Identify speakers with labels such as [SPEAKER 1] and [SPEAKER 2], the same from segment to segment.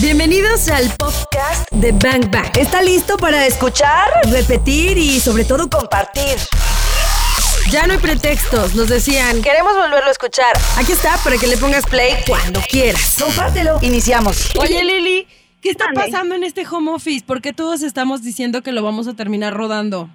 [SPEAKER 1] Bienvenidos al podcast de Bang Bang.
[SPEAKER 2] ¿Está listo para escuchar, repetir y sobre todo compartir?
[SPEAKER 1] Ya no hay pretextos, nos decían.
[SPEAKER 2] Queremos volverlo a escuchar.
[SPEAKER 1] Aquí está para que le pongas play cuando quieras.
[SPEAKER 2] Compártelo. Iniciamos.
[SPEAKER 1] Oye, Lili, ¿qué está pasando en este home office? ¿Por qué todos estamos diciendo que lo vamos a terminar rodando?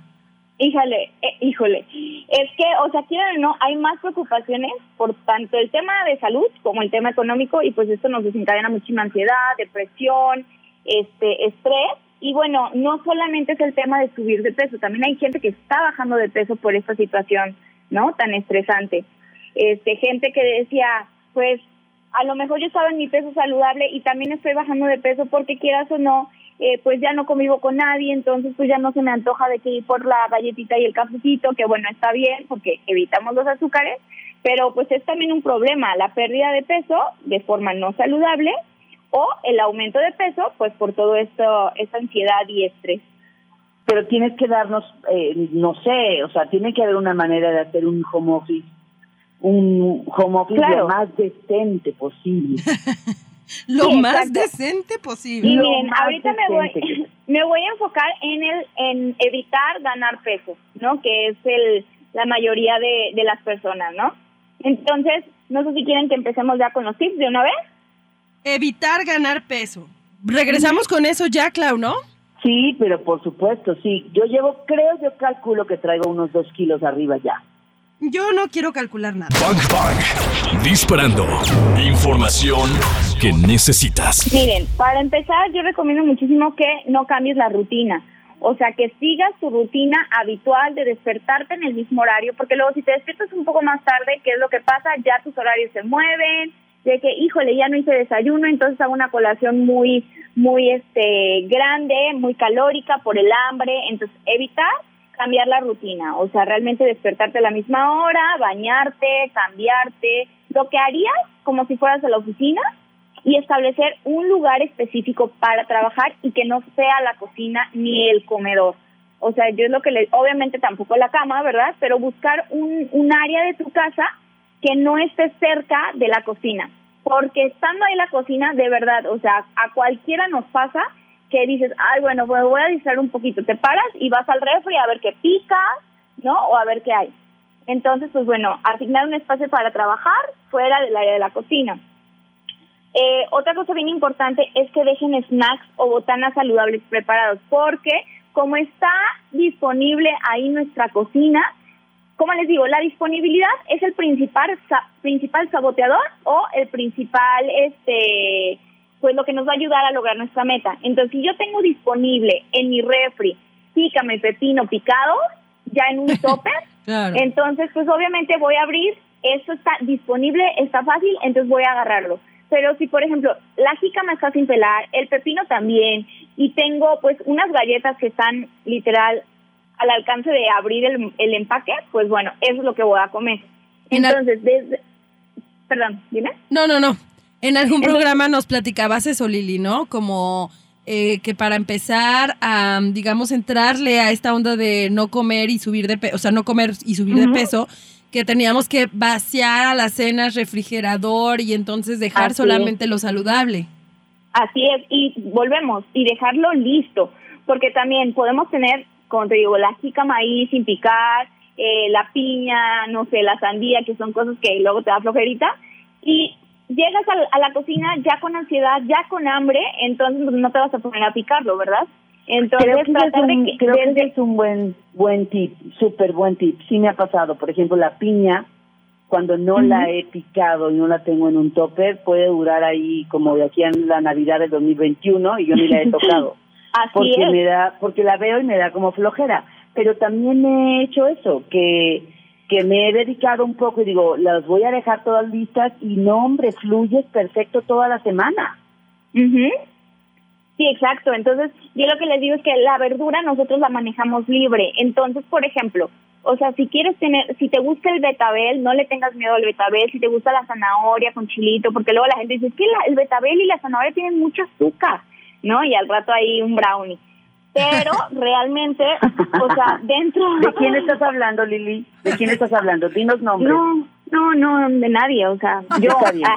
[SPEAKER 3] Híjole, eh, híjole. Es que, o sea, quieren o no, hay más preocupaciones por tanto el tema de salud como el tema económico y pues esto nos desencadena muchísima ansiedad, depresión, este, estrés. Y bueno, no solamente es el tema de subir de peso, también hay gente que está bajando de peso por esta situación, ¿no? Tan estresante. Este, gente que decía, pues, a lo mejor yo estaba en mi peso saludable y también estoy bajando de peso porque quieras o no, eh, pues ya no convivo con nadie, entonces pues ya no se me antoja de que ir por la galletita y el cafecito, que bueno, está bien porque evitamos los azúcares, pero pues es también un problema la pérdida de peso de forma no saludable o el aumento de peso pues por todo esto, esta ansiedad y estrés.
[SPEAKER 4] pero tienes que darnos, eh, no sé, o sea, tiene que haber una manera de hacer un home office, un home office
[SPEAKER 3] Claro.
[SPEAKER 4] lo más decente posible.
[SPEAKER 1] Lo
[SPEAKER 3] Sí,
[SPEAKER 1] más
[SPEAKER 3] exacto.
[SPEAKER 1] decente posible.
[SPEAKER 3] Y miren, ahorita me voy, me voy a enfocar en el en evitar ganar peso, ¿no? Que es el la mayoría de, de las personas, ¿no? Entonces, no sé si quieren que empecemos ya con los tips de una vez.
[SPEAKER 1] Evitar ganar peso. Regresamos con eso ya, Clau, ¿no?
[SPEAKER 4] Sí, pero por supuesto, sí. Yo llevo, creo, yo calculo que traigo unos dos kilos arriba ya.
[SPEAKER 1] Yo no quiero calcular nada.
[SPEAKER 5] Bang Bang. Disparando. Información que necesitas.
[SPEAKER 3] Miren, para empezar, yo recomiendo muchísimo que no cambies la rutina. O sea, que sigas tu rutina habitual de despertarte en el mismo horario, porque luego si te despiertas un poco más tarde, ¿qué es lo que pasa? Ya tus horarios se mueven, de que, híjole, ya no hice desayuno, entonces hago una colación muy, muy, este, grande, muy calórica por el hambre. Entonces, evitar cambiar la rutina, o sea, realmente despertarte a la misma hora, bañarte, cambiarte, lo que harías como si fueras a la oficina y establecer un lugar específico para trabajar y que no sea la cocina ni el comedor. O sea, yo es lo que le, obviamente tampoco la cama, ¿verdad? Pero buscar un, un área de tu casa que no esté cerca de la cocina. Porque estando ahí la cocina, de verdad, o sea, a cualquiera nos pasa que dices, ay, bueno, pues voy a distraer un poquito. Te paras y vas al refri a ver qué pica, ¿no? O a ver qué hay. Entonces, pues bueno, asignar un espacio para trabajar fuera del área de la cocina. Eh, otra cosa bien importante es que dejen snacks o botanas saludables preparados, porque como está disponible ahí nuestra cocina, como les digo, la disponibilidad es el principal sa- principal saboteador o el principal este pues lo que nos va a ayudar a lograr nuestra meta. Entonces, si yo tengo disponible en mi refri pícame pepino picado ya en un topper,
[SPEAKER 1] Claro.
[SPEAKER 3] entonces, pues obviamente voy a abrir, eso está disponible, está fácil, entonces voy a agarrarlo. Pero si, por ejemplo, la jícama está sin pelar, el pepino también, y tengo pues unas galletas que están literal al alcance de abrir el, el empaque, pues bueno, eso es lo que voy a comer. Entonces, desde... Perdón, dime.
[SPEAKER 1] No, no, no. En algún programa nos platicabas eso, Lili, ¿no? Como eh, que para empezar a, digamos, entrarle a esta onda de no comer y subir de peso, o sea, no comer y subir de peso, que teníamos que vaciar a las cenas refrigerador y entonces dejar
[SPEAKER 3] Así es.
[SPEAKER 1] solamente lo saludable.
[SPEAKER 3] Así es, y volvemos, y dejarlo listo, porque también podemos tener, como te digo, la jícama ahí sin picar, eh, la piña, no sé, la sandía, que son cosas que luego te da flojerita, y llegas a la, a la cocina ya con ansiedad, ya con hambre, entonces pues, no te vas a poner a picarlo, ¿verdad? Entonces,
[SPEAKER 4] Creo que, ese es
[SPEAKER 3] tratar
[SPEAKER 4] un,
[SPEAKER 3] de que
[SPEAKER 4] creo que
[SPEAKER 3] desde-
[SPEAKER 4] ese es un buen buen tip, súper buen tip. Sí me ha pasado, por ejemplo, la piña, cuando no la he picado y no la tengo en un topper, puede durar ahí como de aquí a la Navidad del 2021 y yo ni la he tocado.
[SPEAKER 3] así
[SPEAKER 4] porque
[SPEAKER 3] es.
[SPEAKER 4] me da porque la veo y me da como flojera pero también he hecho eso que que me he dedicado un poco y digo las voy a dejar todas listas y no hombre fluyes perfecto toda la semana
[SPEAKER 3] Ujú. Sí, exacto. Entonces, yo lo que les digo es que la verdura nosotros la manejamos libre. Entonces, por ejemplo, o sea, si quieres tener, si te gusta el betabel, no le tengas miedo al betabel. Si te gusta la zanahoria con chilito, porque luego la gente dice, es que la- el betabel y la zanahoria tienen mucho azúcar, ¿no? Y al rato hay un brownie. Pero realmente, o sea, dentro...
[SPEAKER 4] ¿De quién estás hablando, Lili? ¿De quién estás hablando? Dinos nombres.
[SPEAKER 3] No, No, no, de nadie, o sea, yo,
[SPEAKER 4] Está bien.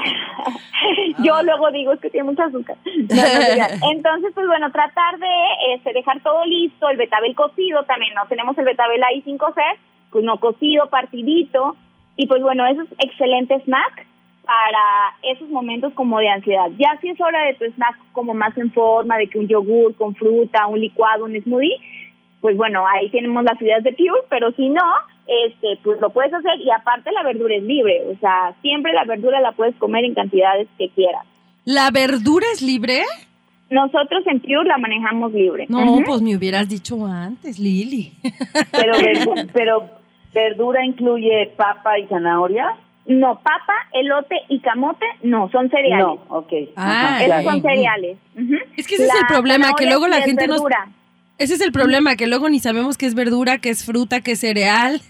[SPEAKER 3] yo luego digo es que tiene mucha azúcar. No, no, diga. Entonces, pues bueno, tratar de este, dejar todo listo, el betabel cocido también, ¿no? Tenemos el betabel ahí sin cocer, pues no cocido, partidito, y pues bueno, eso es excelente snack para esos momentos como de ansiedad. Ya si es hora de tu snack como más en forma, de que un yogur con fruta, un licuado, un smoothie, pues bueno, ahí tenemos las ideas de Pure, pero si no, este, pues lo puedes hacer y aparte la verdura es libre, o sea, siempre la verdura la puedes comer en cantidades que quieras.
[SPEAKER 1] ¿La verdura es libre?
[SPEAKER 3] Nosotros en Pure la manejamos libre.
[SPEAKER 1] No, pues me hubieras dicho antes, Lili.
[SPEAKER 4] Pero verdura incluye papa y zanahoria.
[SPEAKER 3] No, papa, elote y camote, no, son cereales.
[SPEAKER 4] No, ok.
[SPEAKER 1] Ah,
[SPEAKER 4] Ajá,
[SPEAKER 3] Esos
[SPEAKER 4] claro.
[SPEAKER 3] son cereales.
[SPEAKER 1] Es que ese es el problema, que luego la gente nos-
[SPEAKER 3] verdura.
[SPEAKER 1] Ese es el problema, que luego ni sabemos qué es verdura, qué es fruta, qué es cereal,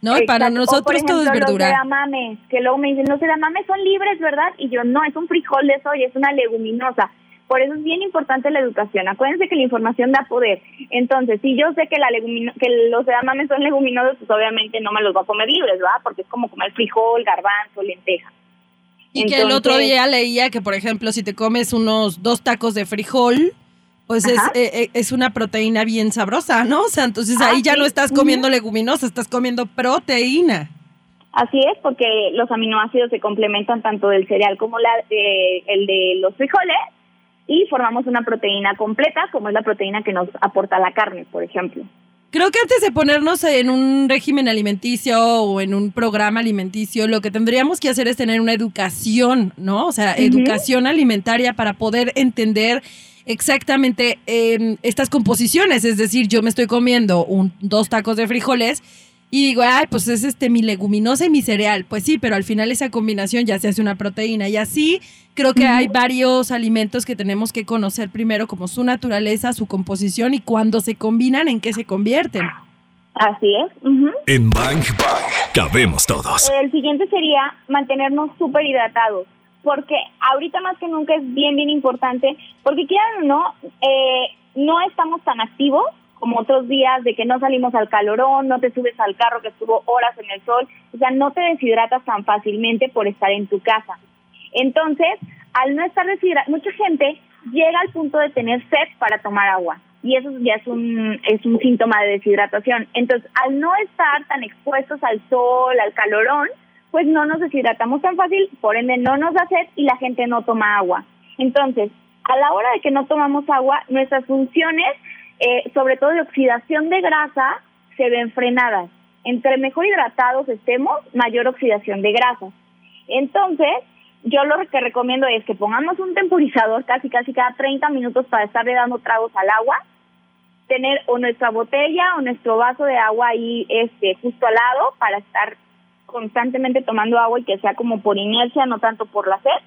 [SPEAKER 1] ¿no? Y para
[SPEAKER 3] Exacto. O, por
[SPEAKER 1] nosotros todo es
[SPEAKER 3] ejemplo, Los
[SPEAKER 1] verdura.
[SPEAKER 3] edamames, que luego me dicen, los edamames son libres, ¿verdad? Y yo, no, es un frijol de soya, es una leguminosa. Por eso es bien importante la educación. Acuérdense que la información da poder. Entonces, si yo sé que la legumino- que los edamames son leguminosos, pues obviamente no me los voy a comer libres, ¿verdad? Porque es como comer frijol, garbanzo, lenteja.
[SPEAKER 1] Y que el otro día leía que, por ejemplo, si te comes unos dos tacos de frijol, pues es, eh, eh, es una proteína bien sabrosa, ¿no? O sea, entonces
[SPEAKER 3] Ah,
[SPEAKER 1] ahí ya
[SPEAKER 3] sí.
[SPEAKER 1] no estás comiendo leguminosa, estás comiendo proteína.
[SPEAKER 3] Así es, porque los aminoácidos se complementan tanto del cereal como la, eh, el de los frijoles y formamos una proteína completa, como es la proteína que nos aporta la carne, por ejemplo.
[SPEAKER 1] Creo que antes de ponernos en un régimen alimenticio o en un programa alimenticio, lo que tendríamos que hacer es tener una educación, ¿no? O sea, educación alimentaria para poder entender exactamente eh, estas composiciones. Es decir, yo me estoy comiendo un, dos tacos de frijoles y digo, ay, pues es este mi leguminosa y mi cereal. Pues sí, pero al final esa combinación ya se hace una proteína. Y así creo que hay varios alimentos que tenemos que conocer primero, como su naturaleza, su composición y cuando se combinan, en qué se convierten.
[SPEAKER 3] Así es. ujú.
[SPEAKER 5] En Bang Bang cabemos todos.
[SPEAKER 3] El siguiente sería mantenernos súper hidratados, porque ahorita más que nunca es bien, bien importante, porque quieran o no, eh, no estamos tan activos como otros días de que no salimos al calorón, no te subes al carro que estuvo horas en el sol, o sea, no te deshidratas tan fácilmente por estar en tu casa. Entonces, al no estar deshidratada, mucha gente llega al punto de tener sed para tomar agua y eso ya es un es un síntoma de deshidratación. Entonces, al no estar tan expuestos al sol, al calorón, pues no nos deshidratamos tan fácil, por ende no nos da sed y la gente no toma agua. Entonces, a la hora de que no tomamos agua, nuestras funciones, eh, sobre todo de oxidación de grasa, se ven frenadas. Entre mejor hidratados estemos, mayor oxidación de grasas. Entonces, yo lo que recomiendo es que pongamos un temporizador casi casi cada 30 minutos para estarle dando tragos al agua, tener o nuestra botella o nuestro vaso de agua ahí este justo al lado para estar constantemente tomando agua y que sea como por inercia, no tanto por la sed.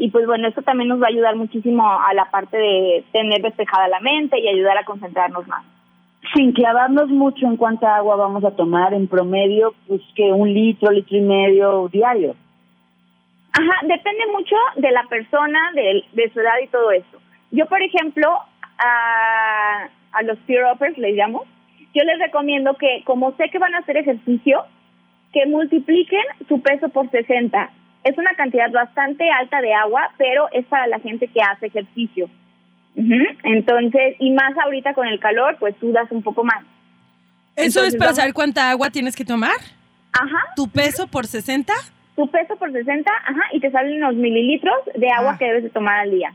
[SPEAKER 3] Y pues bueno, esto también nos va a ayudar muchísimo a la parte de tener despejada la mente y ayudar a concentrarnos más.
[SPEAKER 4] Sin clavarnos mucho en cuánta agua vamos a tomar, en promedio, pues que un litro, litro y medio diario.
[SPEAKER 3] Ajá, depende mucho de la persona, de, de su edad y todo esto. Yo, por ejemplo, a, a los peer uppers, les llamo, yo les recomiendo que, como sé que van a hacer ejercicio, que multipliquen su peso por 60. Es una cantidad bastante alta de agua, pero es para la gente que hace ejercicio. Entonces, y más ahorita con el calor, pues sudas un poco más.
[SPEAKER 1] ¿Eso
[SPEAKER 3] Entonces,
[SPEAKER 1] es para
[SPEAKER 3] vamos-
[SPEAKER 1] saber cuánta agua tienes que tomar?
[SPEAKER 3] Ajá,
[SPEAKER 1] ¿Tu peso por 60?
[SPEAKER 3] tu peso por 60, ajá, y te salen los mililitros de agua
[SPEAKER 1] Ah.
[SPEAKER 3] que debes de tomar al día.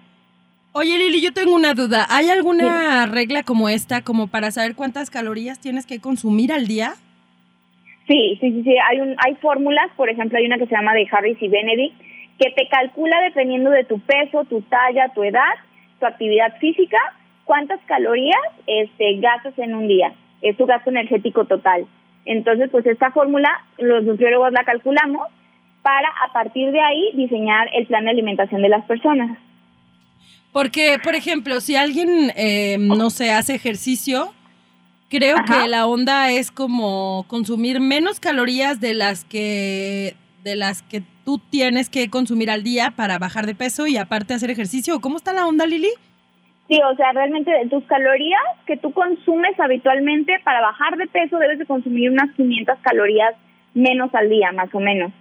[SPEAKER 1] Oye, Lili, yo tengo una duda. ¿Hay alguna regla como esta, como para saber cuántas calorías tienes que consumir al día?
[SPEAKER 3] Sí, sí, sí, sí. Hay, un, hay fórmulas, por ejemplo, hay una que se llama de Harris y Benedict, que te calcula dependiendo de tu peso, tu talla, tu edad, tu actividad física, cuántas calorías este, gastas en un día. Es tu gasto energético total. Entonces, pues esta fórmula, los nutriólogos la calculamos para a partir de ahí diseñar el plan de alimentación de las personas.
[SPEAKER 1] Porque, por ejemplo, si alguien, eh, no sé, hace ejercicio, creo
[SPEAKER 3] Ajá.
[SPEAKER 1] que la onda es como consumir menos calorías de las que de las que tú tienes que consumir al día para bajar de peso y aparte hacer ejercicio. ¿Cómo está la onda, Lili?
[SPEAKER 3] Sí, o sea, realmente de tus calorías que tú consumes habitualmente para bajar de peso debes de consumir unas 500 calorías menos al día, más o menos.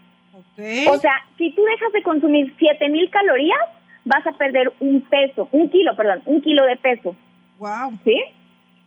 [SPEAKER 3] O sea, si tú dejas de consumir 7000 calorías, vas a perder un peso, un kilo, perdón, un kilo de peso.
[SPEAKER 1] Wow.
[SPEAKER 3] ¿Sí?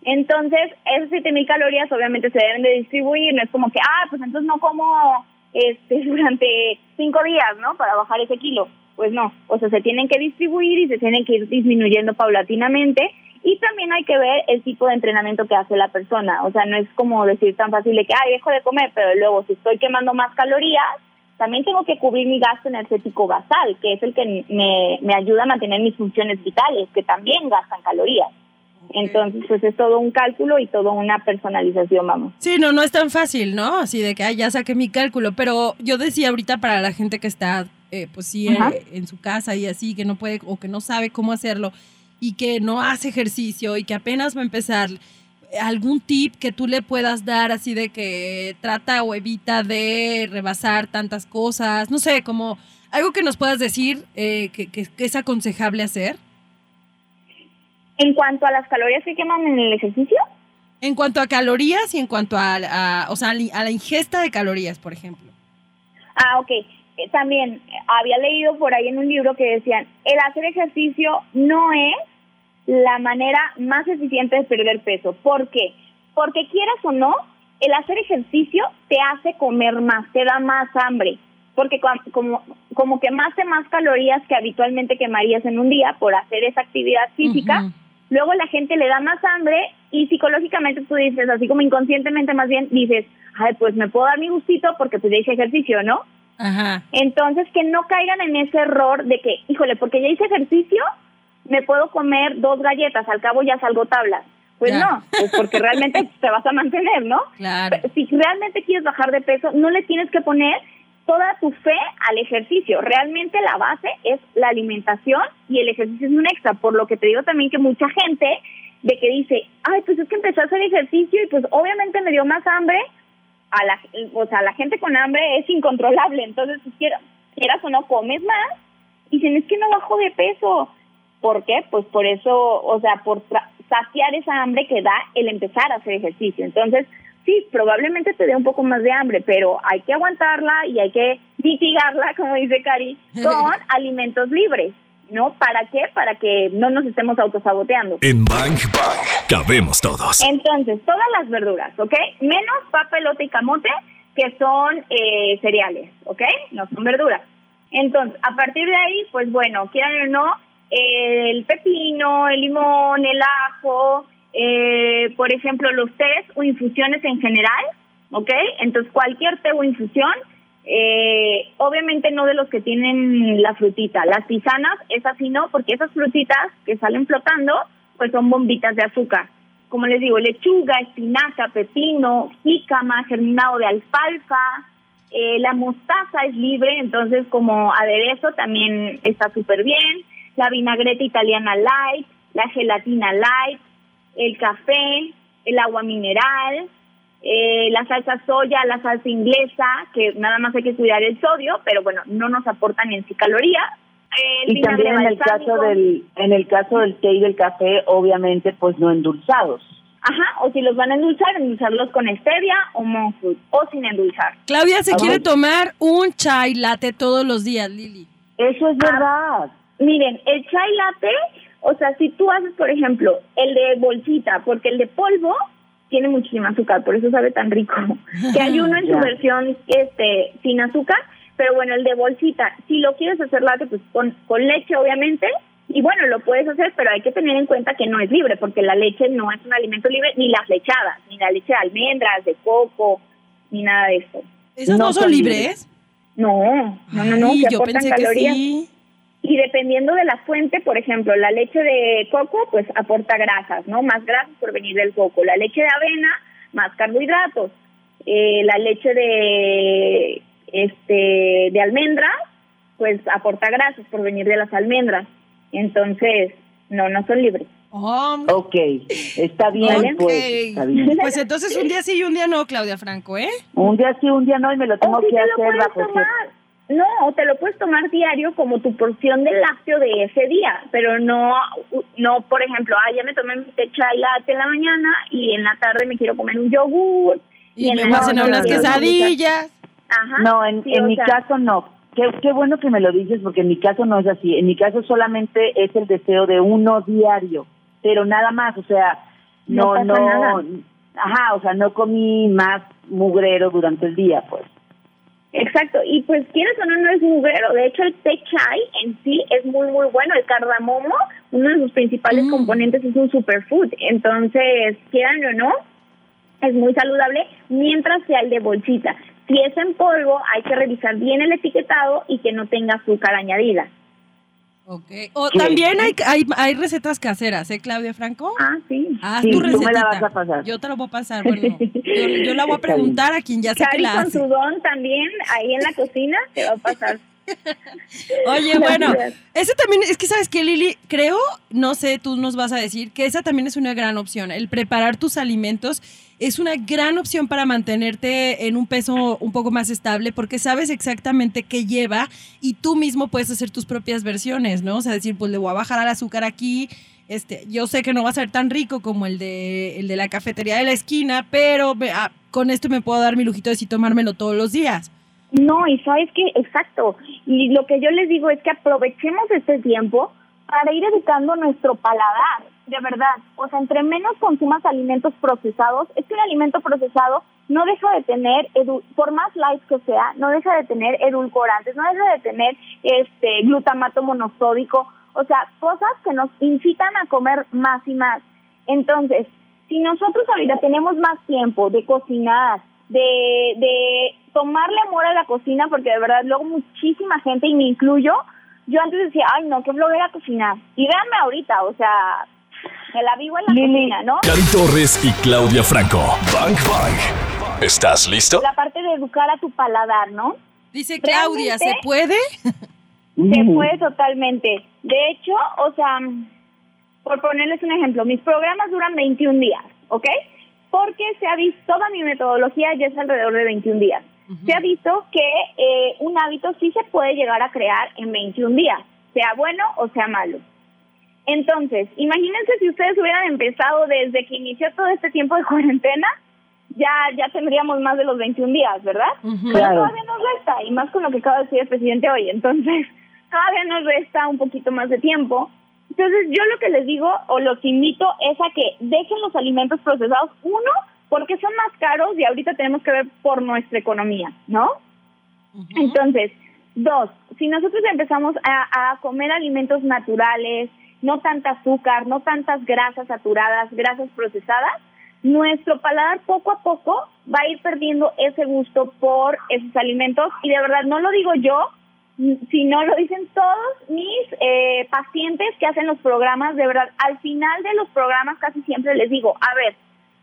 [SPEAKER 3] Entonces, esas 7000 calorías obviamente se deben de distribuir, no es como que, ah, pues entonces no como este durante cinco días, ¿no? Para bajar ese kilo. Pues no, o sea, se tienen que distribuir y se tienen que ir disminuyendo paulatinamente y también hay que ver el tipo de entrenamiento que hace la persona. O sea, no es como decir tan fácil de que, ay, dejo de comer, pero luego si estoy quemando más calorías, también tengo que cubrir mi gasto energético basal, que es el que me, me ayuda a mantener mis funciones vitales, que también gastan calorías. Entonces, pues es todo un cálculo y todo una personalización, vamos.
[SPEAKER 1] Sí, no, no es tan fácil, ¿no? Así de que, ay, ya saqué mi cálculo. Pero yo decía ahorita para la gente que está, eh, pues sí, eh, en su casa y así, que no puede o que no sabe cómo hacerlo y que no hace ejercicio y que apenas va a empezar. ¿Algún tip que tú le puedas dar así de que trata o evita de rebasar tantas cosas? No sé, como algo que nos puedas decir eh, que, que- que es aconsejable hacer.
[SPEAKER 3] En cuanto a las calorías que queman en el ejercicio,
[SPEAKER 1] En cuanto a calorías y en cuanto a, a- o sea, a la- ingesta de calorías, por ejemplo.
[SPEAKER 3] Ah, ok. Eh, También eh, había leído por ahí en un libro que decían, el hacer ejercicio no es la manera más eficiente de perder peso. ¿Por qué? Porque quieras o no, el hacer ejercicio te hace comer más, te da más hambre. Porque como, como quemaste más calorías que habitualmente quemarías en un día por hacer esa actividad física. Luego la gente le da más hambre y psicológicamente tú dices, así como inconscientemente más bien, dices, ay, pues me puedo dar mi gustito porque pues ya hice ejercicio, ¿no?
[SPEAKER 1] Ajá.
[SPEAKER 3] Entonces, que no caigan en ese error de que, híjole, porque ya hice ejercicio, me puedo comer dos galletas, al cabo ya salgo tablas. Pues
[SPEAKER 1] Ya.
[SPEAKER 3] no, pues porque realmente te vas a mantener, ¿no?
[SPEAKER 1] Claro.
[SPEAKER 3] Si realmente quieres bajar de peso, no le tienes que poner toda tu fe al ejercicio. Realmente la base es la alimentación y el ejercicio es un extra. Por lo que te digo también que mucha gente de que dice, ay, pues es que empecé a hacer ejercicio y pues obviamente me dio más hambre. A la, o sea, la gente con hambre es incontrolable. Entonces, si quieras, quieras o no, comes más. Y dicen, es que no bajo de peso. ¿Por qué? Pues por eso, o sea, por saciar esa hambre que da el empezar a hacer ejercicio. Entonces, sí, probablemente te dé un poco más de hambre, pero hay que aguantarla y hay que mitigarla, como dice Cari, con alimentos libres, ¿no? ¿Para qué? Para que no nos estemos autosaboteando.
[SPEAKER 5] En Bang Bang cabemos todos.
[SPEAKER 3] Entonces, todas las verduras, ¿ok? Menos papa, elote y camote, que son eh, cereales, ¿ok? No son verduras. Entonces, a partir de ahí, pues bueno, quieran o no, el pepino, el limón, el ajo, eh, por ejemplo, los tés o infusiones en general, ¿ok? Entonces, cualquier té o infusión, eh, obviamente no de los que tienen la frutita. Las tisanas, esas sí no, porque esas frutitas que salen flotando, pues son bombitas de azúcar. Como les digo, lechuga, espinaca, pepino, jícama, germinado de alfalfa, eh, la mostaza es libre, entonces como aderezo también está súper bien. La vinagreta italiana light, la gelatina light, el café, el agua mineral, eh, la salsa soya, la salsa inglesa, que nada más hay que cuidar el sodio, pero bueno, no nos aportan en sí calorías. El
[SPEAKER 4] Y también en el caso del en el caso del té y del café, obviamente, pues no endulzados.
[SPEAKER 3] Ajá, o si los van a endulzar, endulzarlos con stevia o monk fruit, o sin endulzar.
[SPEAKER 1] Claudia se
[SPEAKER 4] Ah,
[SPEAKER 1] quiere tomar un chai latte todos los días, Lili.
[SPEAKER 4] Eso
[SPEAKER 3] Ah.
[SPEAKER 4] es verdad.
[SPEAKER 3] Miren, el chai latte, o sea, si tú haces, por ejemplo, el de bolsita, porque el de polvo tiene muchísima azúcar, por eso sabe tan rico. Que hay uno en su versión este sin azúcar, pero bueno, el de bolsita, si lo quieres hacer latte, pues con, con leche, obviamente, y bueno, lo puedes hacer, pero hay que tener en cuenta que no es libre, porque la leche no es un alimento libre, ni las lechadas, ni la leche de almendras, de coco, ni nada de eso.
[SPEAKER 1] ¿Esas no,
[SPEAKER 4] No
[SPEAKER 1] son libres?
[SPEAKER 3] No, no, no, no,
[SPEAKER 1] Ay,
[SPEAKER 3] que
[SPEAKER 1] yo
[SPEAKER 3] aportan
[SPEAKER 1] pensé
[SPEAKER 3] calorías.
[SPEAKER 1] que sí.
[SPEAKER 3] Y dependiendo de la fuente, por ejemplo, la leche de coco, pues aporta grasas, ¿no? Más grasas por venir del coco. La leche de avena, más carbohidratos. Eh, la leche de, este, de almendras, pues aporta grasas por venir de las almendras. Entonces, no, no son libres.
[SPEAKER 1] Oh,
[SPEAKER 4] Ok, está bien,
[SPEAKER 3] Vale.
[SPEAKER 4] pues,
[SPEAKER 1] ok.
[SPEAKER 4] está bien.
[SPEAKER 1] Pues entonces un día sí y un día no, Claudia Franco, ¿eh?
[SPEAKER 4] Un día sí, un día no, y me lo tengo
[SPEAKER 3] o si
[SPEAKER 4] que hacer bajo
[SPEAKER 3] tomar. No, o te lo puedes tomar diario como tu porción de lácteo de ese día, pero no, no por ejemplo, ah, ya me tomé mi té chai latte en la mañana y en la tarde me quiero comer un yogur.
[SPEAKER 1] Y,
[SPEAKER 3] en
[SPEAKER 1] me
[SPEAKER 3] la noche
[SPEAKER 1] unas quesadillas.
[SPEAKER 3] Ajá.
[SPEAKER 4] No, en,
[SPEAKER 3] sí,
[SPEAKER 4] en
[SPEAKER 3] o
[SPEAKER 4] mi
[SPEAKER 3] sea,
[SPEAKER 4] caso no. Qué, qué bueno que me lo dices porque en mi caso no es así. En mi caso solamente es el deseo de uno diario, pero nada más, o sea,
[SPEAKER 3] No
[SPEAKER 4] no,
[SPEAKER 3] pasa
[SPEAKER 4] no,
[SPEAKER 3] nada.
[SPEAKER 4] ajá, o sea, no comí más mugrero durante el día, pues.
[SPEAKER 3] Exacto, y pues quieres o no, no es mugrero. De hecho, el té chai en sí es muy, muy bueno. El cardamomo, uno de sus principales
[SPEAKER 1] Mm.
[SPEAKER 3] componentes es un superfood. Entonces, quieran o no, es muy saludable mientras sea el de bolsita. Si es en polvo, hay que revisar bien el etiquetado y que no tenga azúcar añadida.
[SPEAKER 1] Ok. O
[SPEAKER 4] Sí.
[SPEAKER 1] también hay, hay, hay recetas caseras, ¿eh, Claudia Franco?
[SPEAKER 3] Ah, sí.
[SPEAKER 1] Haz
[SPEAKER 4] Sí,
[SPEAKER 1] tu
[SPEAKER 4] tú me la
[SPEAKER 1] recetita.
[SPEAKER 4] vas a pasar.
[SPEAKER 1] Yo te lo voy a pasar, bueno. Yo, yo la voy a preguntar a quien ya sé que
[SPEAKER 3] Cari
[SPEAKER 1] la
[SPEAKER 3] con su don también, ahí en la cocina, te va a pasar.
[SPEAKER 1] Oye, bueno, ese también, es que sabes que Lili, creo, no sé, tú nos vas a decir que esa también es una gran opción. El preparar tus alimentos es una gran opción para mantenerte en un peso un poco más estable porque sabes exactamente qué lleva y tú mismo puedes hacer tus propias versiones, ¿no? O sea, decir, pues le voy a bajar al azúcar aquí. Este, yo sé que no va a ser tan rico como el de, el de la cafetería de la esquina, pero me- ah, con esto me puedo dar mi lujito de sí tomármelo todos los días.
[SPEAKER 3] No, y sabes que, exacto. Y lo que yo les digo es que aprovechemos este tiempo para ir educando nuestro paladar, de verdad. O sea, entre menos consumas alimentos procesados, es que un alimento procesado no deja de tener, edu- por más light que sea, no deja de tener edulcorantes, no deja de tener este glutamato monosódico, o sea, cosas que nos incitan a comer más y más. Entonces, si nosotros ahorita tenemos más tiempo de cocinar, de, de tomarle amor a la cocina, porque de verdad luego muchísima gente, y me incluyo, yo antes decía, ay no, qué flojera cocinar. Y véanme ahorita, o sea, me la vivo en la
[SPEAKER 4] Lili.
[SPEAKER 3] cocina, ¿no?
[SPEAKER 5] Cari Torres y Claudia Franco. Bang Bang. ¿Estás listo?
[SPEAKER 3] La parte de educar a tu paladar, ¿no?
[SPEAKER 1] Dice Claudia, ¿se puede?
[SPEAKER 3] Se puede totalmente. De hecho, o sea, por ponerles un ejemplo, mis programas duran 21 días, ¿ok? Porque se ha visto, toda mi metodología ya es alrededor de 21 días. Se ha visto que eh, un hábito sí se puede llegar a crear en 21 días, sea bueno o sea malo. Entonces, imagínense si ustedes hubieran empezado desde que inició todo este tiempo de cuarentena, ya ya tendríamos más de los 21 días, ¿verdad? Pero todavía nos resta, y más con lo que acaba de decir el presidente hoy. Entonces, todavía nos resta un poquito más de tiempo. Entonces, yo lo que les digo o los invito es a que dejen los alimentos procesados, uno, porque son más caros y ahorita tenemos que ver por nuestra economía, ¿no? Entonces, dos, si nosotros empezamos a, a comer alimentos naturales, no tanta azúcar, no tantas grasas saturadas, grasas procesadas, nuestro paladar poco a poco va a ir perdiendo ese gusto por esos alimentos y de verdad no lo digo yo, sino lo dicen todos mis eh, pacientes que hacen los programas, de verdad, al final de los programas casi siempre les digo, a ver,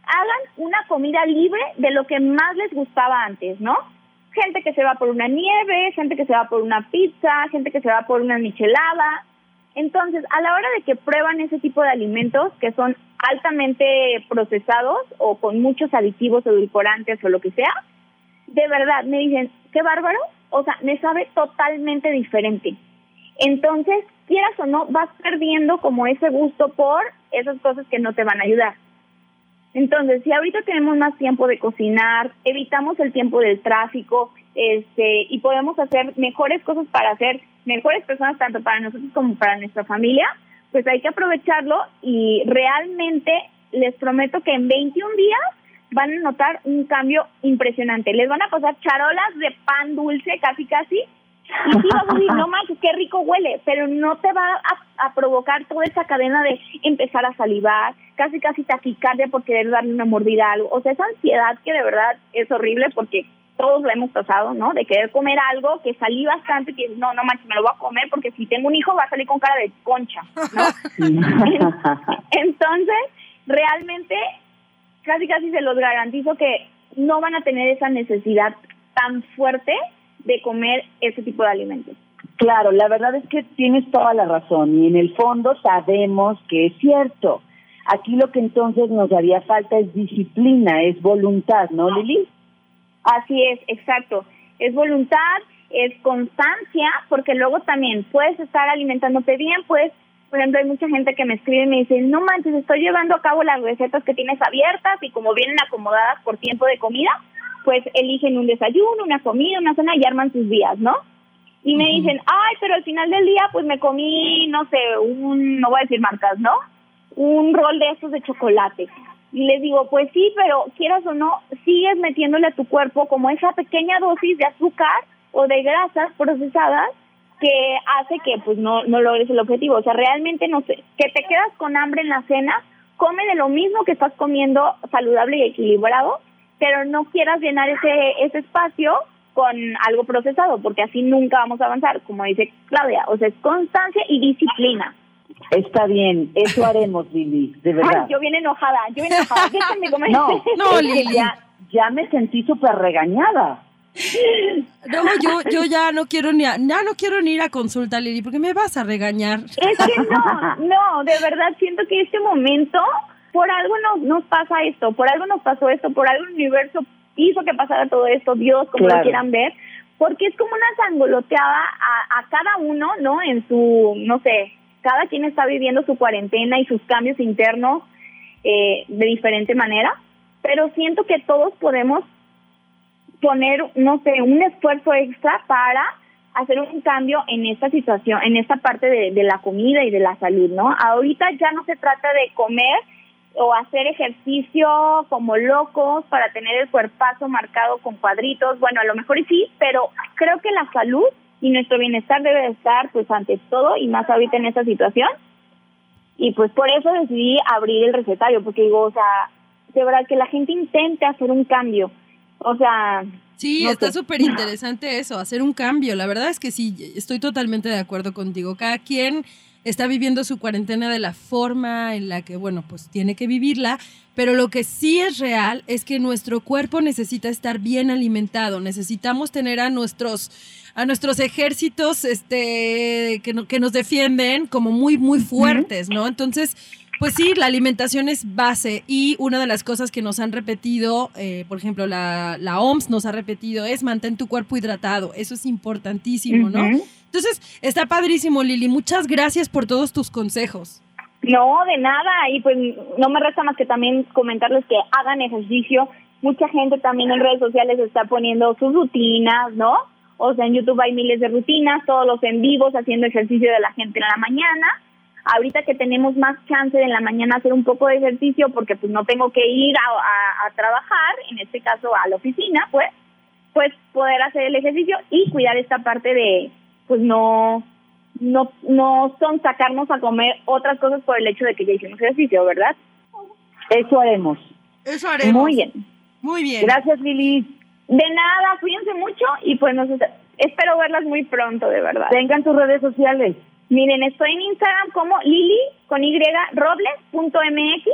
[SPEAKER 3] hagan una comida libre de lo que más les gustaba antes, ¿no? Gente que se va por una nieve, gente que se va por una pizza, gente que se va por una michelada. Entonces, a la hora de que prueban ese tipo de alimentos que son altamente procesados o con muchos aditivos, edulcorantes o lo que sea, de verdad me dicen, qué bárbaro, o sea, me sabe totalmente diferente. Entonces, quieras o no, vas perdiendo como ese gusto por esas cosas que no te van a ayudar. Entonces, si ahorita tenemos más tiempo de cocinar, evitamos el tiempo del tráfico, este, y podemos hacer mejores cosas para ser mejores personas tanto para nosotros como para nuestra familia, pues hay que aprovecharlo y realmente les prometo que en 21 días van a notar un cambio impresionante. Les van a pasar charolas de pan dulce casi casi y sí vas a decir, no manches, qué rico huele, pero no te va a, a provocar toda esa cadena de empezar a salivar, casi casi taquicardia por querer darle una mordida a algo. O sea, esa ansiedad que de verdad es horrible porque todos la hemos pasado, ¿no? De querer comer algo que salí bastante y que no, no manches, me lo voy a comer porque si tengo un hijo va a salir con cara de concha, ¿no? Entonces, realmente, casi casi se los garantizo que no van a tener esa necesidad tan fuerte de comer ese tipo de alimentos.
[SPEAKER 4] Claro, la verdad es que tienes toda la razón y en el fondo sabemos que es cierto. Aquí lo que entonces nos haría falta es disciplina, es voluntad, ¿no, Lili?
[SPEAKER 3] Así es, exacto. Es voluntad, es constancia, porque luego también puedes estar alimentándote bien, pues, por ejemplo, hay mucha gente que me escribe y me dice, no manches, estoy llevando a cabo las recetas que tienes abiertas y como vienen acomodadas por tiempo de comida, pues eligen un desayuno, una comida, una cena y arman sus días, ¿no? Y me dicen, ay, pero al final del día, pues me comí, no sé, un, no voy a decir marcas, ¿no? Un rol de estos de chocolate. Y les digo, pues sí, pero quieras o no, sigues metiéndole a tu cuerpo como esa pequeña dosis de azúcar o de grasas procesadas que hace que pues no, no logres el objetivo. O sea, realmente no sé, que te quedas con hambre en la cena, come de lo mismo que estás comiendo saludable y equilibrado, pero no quieras llenar ese, ese espacio con algo procesado, porque así nunca vamos a avanzar, como dice Claudia. O sea, es constancia y disciplina.
[SPEAKER 4] Está bien, eso haremos, Lili, de verdad.
[SPEAKER 3] Ay, yo viene enojada, yo viene enojada.
[SPEAKER 4] No,
[SPEAKER 1] Lili.
[SPEAKER 4] ya, ya me sentí súper regañada.
[SPEAKER 1] No, yo, yo ya no quiero ni a- ya no quiero ni ir a consulta, Lili, porque me vas a regañar.
[SPEAKER 3] Es que no, no, de verdad siento que este momento, por algo nos, nos pasa esto, por algo nos pasó esto, por algo el universo hizo que pasara todo esto, Dios, como
[SPEAKER 4] Claro.
[SPEAKER 3] lo quieran ver, porque es como una sangoloteada a, a cada uno, ¿no? En su, no sé, cada quien está viviendo su cuarentena y sus cambios internos eh, de diferente manera, pero siento que todos podemos poner, no sé, un esfuerzo extra para hacer un cambio en esta situación, en esta parte de, de la comida y de la salud, ¿no? Ahorita ya no se trata de comer o hacer ejercicio como locos para tener el cuerpazo marcado con cuadritos, bueno, a lo mejor sí, pero creo que la salud y nuestro bienestar debe de estar pues ante todo y más ahorita en esta situación. Y pues por eso decidí abrir el recetario, porque digo, o sea, de verdad que la gente intente hacer un cambio. O sea,
[SPEAKER 1] Sí,
[SPEAKER 3] No
[SPEAKER 1] está súper interesante eso, hacer un cambio. La verdad es que sí, estoy totalmente de acuerdo contigo. Cada quien está viviendo su cuarentena de la forma en la que, bueno, pues tiene que vivirla, pero lo que sí es real es que nuestro cuerpo necesita estar bien alimentado, necesitamos tener a nuestros a nuestros ejércitos este que, no- que nos defienden como muy muy fuertes, ¿no? Entonces, pues sí, la alimentación es base y una de las cosas que nos han repetido, eh, por ejemplo, la, la OMS nos ha repetido es mantén tu cuerpo hidratado. Eso es importantísimo, ¿no? Entonces, está padrísimo, Lili. Muchas gracias por todos tus consejos.
[SPEAKER 3] No, de nada. Y pues no me resta más que también comentarles que hagan ejercicio. Mucha gente también en redes sociales está poniendo sus rutinas, ¿no? O sea, en YouTube hay miles de rutinas, todos los en vivos haciendo ejercicio de la gente en la mañana. Ahorita que tenemos más chance de en la mañana hacer un poco de ejercicio porque pues no tengo que ir a, a- a trabajar, en este caso a la oficina, pues, pues poder hacer el ejercicio y cuidar esta parte de, pues no, no, no son sacarnos a comer otras cosas por el hecho de que ya hicimos ejercicio, ¿verdad?
[SPEAKER 4] Eso haremos.
[SPEAKER 1] Eso
[SPEAKER 3] Muy bien.
[SPEAKER 1] Muy bien.
[SPEAKER 4] Gracias, Lili.
[SPEAKER 3] De nada, cuídense mucho y pues nos espero verlas muy pronto, de verdad.
[SPEAKER 4] Tengan tus redes sociales.
[SPEAKER 3] Miren, estoy en Instagram como Lili con Y robles.mx.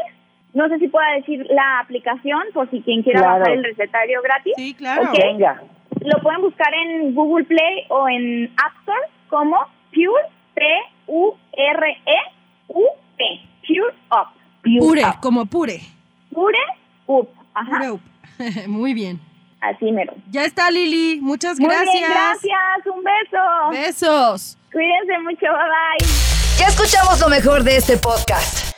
[SPEAKER 3] No sé si pueda decir la aplicación por si quien quiera
[SPEAKER 4] Claro.
[SPEAKER 3] bajar el recetario gratis.
[SPEAKER 1] Sí, claro.
[SPEAKER 3] Ok.
[SPEAKER 4] Venga.
[SPEAKER 3] Lo pueden buscar en Google Play o en App Store como Pure P-U-R-E-U-P. Pure Up.
[SPEAKER 1] Pure,
[SPEAKER 4] Up.
[SPEAKER 1] como pure.
[SPEAKER 3] Pure Up. Ajá.
[SPEAKER 1] Pure up. Muy bien.
[SPEAKER 3] Así mero.
[SPEAKER 1] Ya está, Lili. Muchas
[SPEAKER 3] Muy
[SPEAKER 1] gracias.
[SPEAKER 3] bien, gracias. Un beso.
[SPEAKER 1] Besos.
[SPEAKER 3] Cuídense mucho. Bye bye.
[SPEAKER 2] Ya escuchamos lo mejor de este podcast.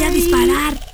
[SPEAKER 2] voy a disparar.